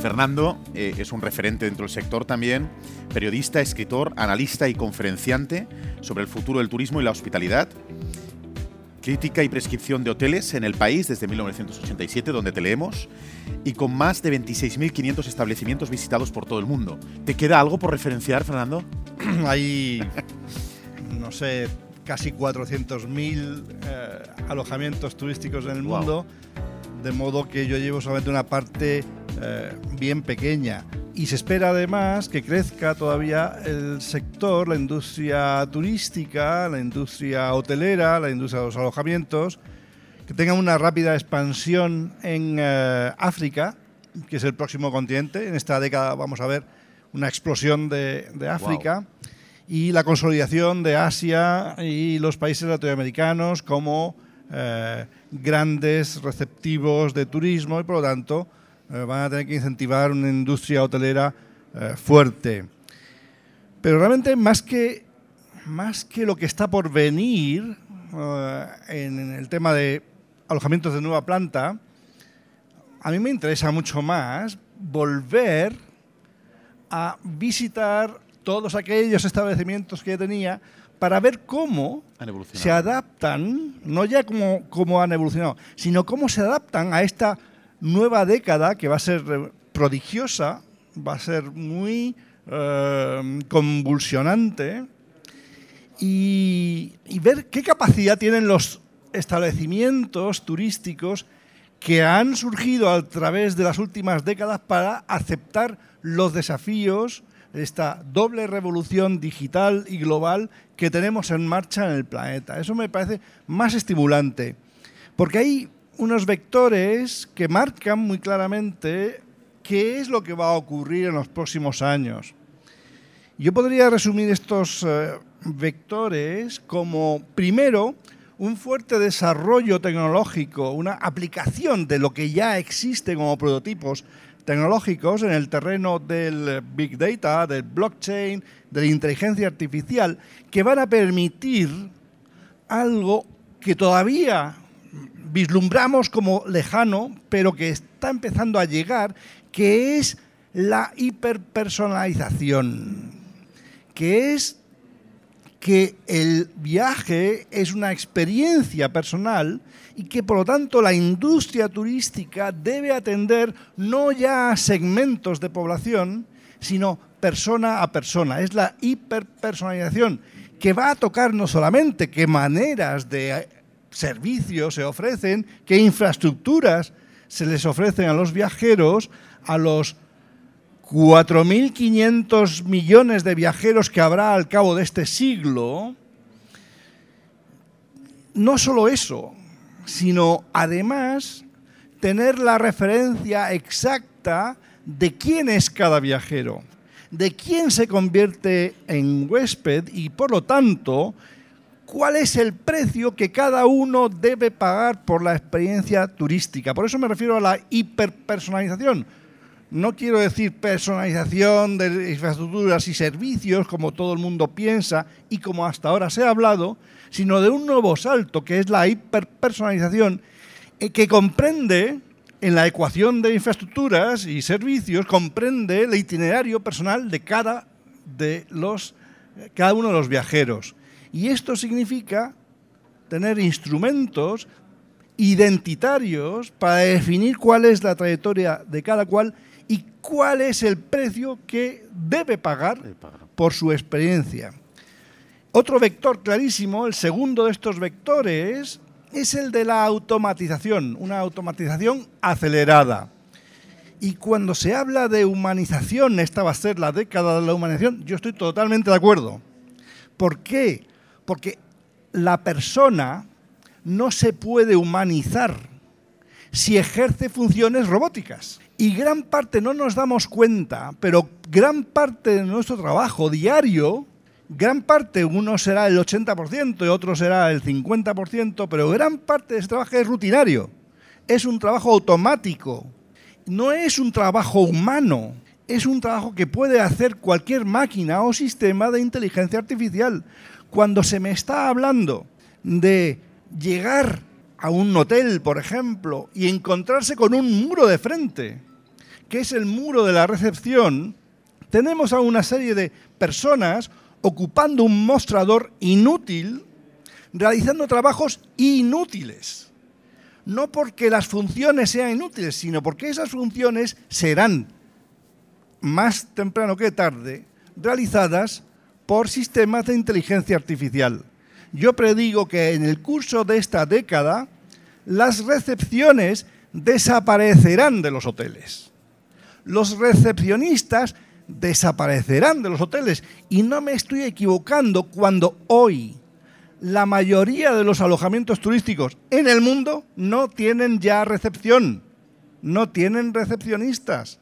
Fernando eh, es un referente dentro del sector también, periodista, escritor, analista y conferenciante sobre el futuro del turismo y la hospitalidad. Crítica y prescripción de hoteles en el país desde 1987, donde te leemos, y con más de 26.500 establecimientos visitados por todo el mundo. ¿Te queda algo por referenciar, Fernando? Hay, no sé, casi 400.000 eh, alojamientos turísticos en el Wow. mundo, de modo que yo llevo solamente una parte eh, bien pequeña. Y se espera además que crezca todavía el sector, la industria turística, la industria hotelera, la industria de los alojamientos, que tengan una rápida expansión en eh, África, que es el próximo continente. En esta década vamos a ver una explosión de, de África y la consolidación de Asia y los países latinoamericanos como eh, grandes receptivos de turismo y por lo tanto van a tener que incentivar una industria hotelera eh, fuerte. Pero realmente más que, más que lo que está por venir eh, en el tema de alojamientos de nueva planta, a mí me interesa mucho más volver a visitar todos aquellos establecimientos que ya tenía para ver cómo se adaptan, no ya como, como han evolucionado, sino cómo se adaptan a esta nueva década que va a ser eh, prodigiosa, va a ser muy eh, convulsionante y, y ver qué capacidad tienen los establecimientos turísticos que han surgido a través de las últimas décadas para aceptar los desafíos de esta doble revolución digital y global que tenemos en marcha en el planeta. Eso me parece más estimulante, porque hay unos vectores que marcan muy claramente qué es lo que va a ocurrir en los próximos años. Yo podría resumir estos eh, vectores como, primero, un fuerte desarrollo tecnológico, una aplicación de lo que ya existe como prototipos tecnológicos en el terreno del Big Data, del blockchain, de la inteligencia artificial, que van a permitir algo que todavía vislumbramos como lejano, pero que está empezando a llegar, que es la hiperpersonalización, que es que el viaje es una experiencia personal y que por lo tanto la industria turística debe atender no ya a segmentos de población, sino persona a persona. Es la hiperpersonalización que va a tocar no solamente qué maneras de servicios se ofrecen, qué infraestructuras se les ofrecen a los viajeros, a los 4.500 millones de viajeros que habrá al cabo de este siglo, no solo eso, sino además tener la referencia exacta de quién es cada viajero, de quién se convierte en huésped y por lo tanto cuál es el precio que cada uno debe pagar por la experiencia turística. Por eso me refiero a la hiperpersonalización. No quiero decir personalización de infraestructuras y servicios como todo el mundo piensa y como hasta ahora se ha hablado, sino de un nuevo salto que es la hiperpersonalización eh, que comprende en la ecuación de infraestructuras y servicios comprende el itinerario personal de cada de los cada uno de los viajeros. Y esto significa tener instrumentos identitarios para definir cuál es la trayectoria de cada cual y cuál es el precio que debe pagar por su experiencia. Otro vector clarísimo, el segundo de estos vectores, es el de la automatización, una automatización acelerada. Y cuando se habla de humanización, esta va a ser la década de la humanización, yo estoy totalmente de acuerdo. ¿Por qué? Porque la persona no se puede humanizar si ejerce funciones robóticas. Y gran parte no nos damos cuenta, pero gran parte de nuestro trabajo diario, gran parte, uno será el 80% y otro será el 50%, pero gran parte de ese trabajo es rutinario. Es un trabajo automático. No es un trabajo humano. Es un trabajo que puede hacer cualquier máquina o sistema de inteligencia artificial. Cuando se me está hablando de llegar a un hotel, por ejemplo, y encontrarse con un muro de frente, que es el muro de la recepción, tenemos a una serie de personas ocupando un mostrador inútil, realizando trabajos inútiles. No porque las funciones sean inútiles, sino porque esas funciones serán más temprano que tarde realizadas por sistemas de inteligencia artificial. Yo predigo que en el curso de esta década las recepciones desaparecerán de los hoteles. Los recepcionistas desaparecerán de los hoteles. Y no me estoy equivocando cuando hoy la mayoría de los alojamientos turísticos en el mundo no tienen ya recepción, no tienen recepcionistas.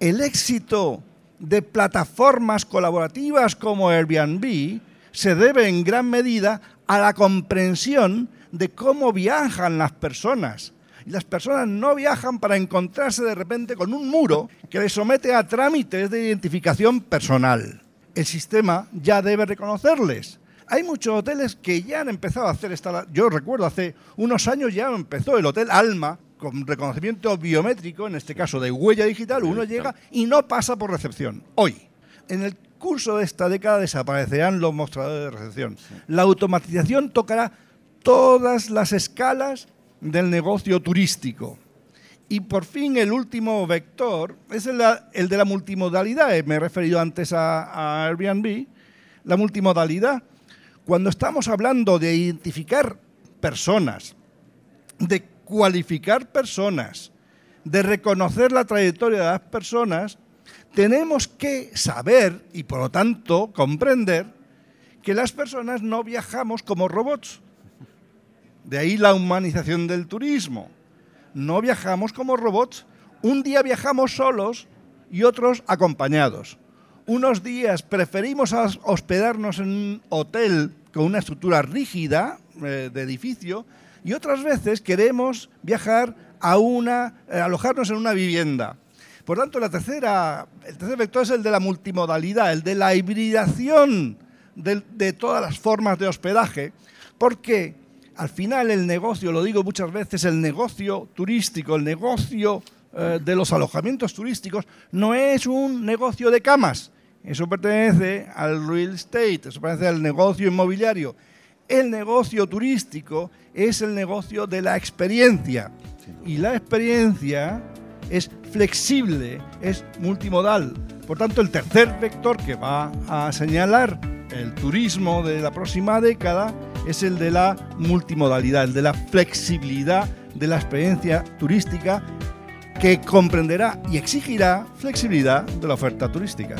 El éxito de plataformas colaborativas como Airbnb se debe en gran medida a la comprensión de cómo viajan las personas y las personas no viajan para encontrarse de repente con un muro que les somete a trámites de identificación personal. El sistema ya debe reconocerles. Hay muchos hoteles que ya han empezado a hacer esta... Yo recuerdo hace unos años ya empezó el Hotel Alma con reconocimiento biométrico, en este caso de huella digital, uno llega y no pasa por recepción. Hoy, en el curso de esta década desaparecerán los mostradores de recepción. La automatización tocará todas las escalas del negocio turístico. Y por fin el último vector es el, de la multimodalidad. Me he referido antes a, a Airbnb. La multimodalidad. Cuando estamos hablando de identificar personas, de cualificar personas, de reconocer la trayectoria de las personas, tenemos que saber y por lo tanto comprender que las personas no viajamos como robots, de ahí la humanización del turismo. No viajamos como robots. Un día viajamos solos y otros acompañados. Unos días preferimos hospedarnos en un hotel con una estructura rígida eh, de edificio y otras veces queremos viajar a una, eh, alojarnos en una vivienda. Por tanto, la tercera, el tercer vector es el de la multimodalidad, el de la hibridación de, todas las formas de hospedaje, porque al final el negocio, lo digo muchas veces, el negocio turístico, el negocio eh, de los alojamientos turísticos, no es un negocio de camas. Eso pertenece al real estate, eso pertenece al negocio inmobiliario. El negocio turístico es el negocio de la experiencia. Y la experiencia es flexible, es multimodal. Por tanto, el tercer vector que va a señalar el turismo de la próxima década es el de la multimodalidad, el de la flexibilidad de la experiencia turística que comprenderá y exigirá flexibilidad de la oferta turística.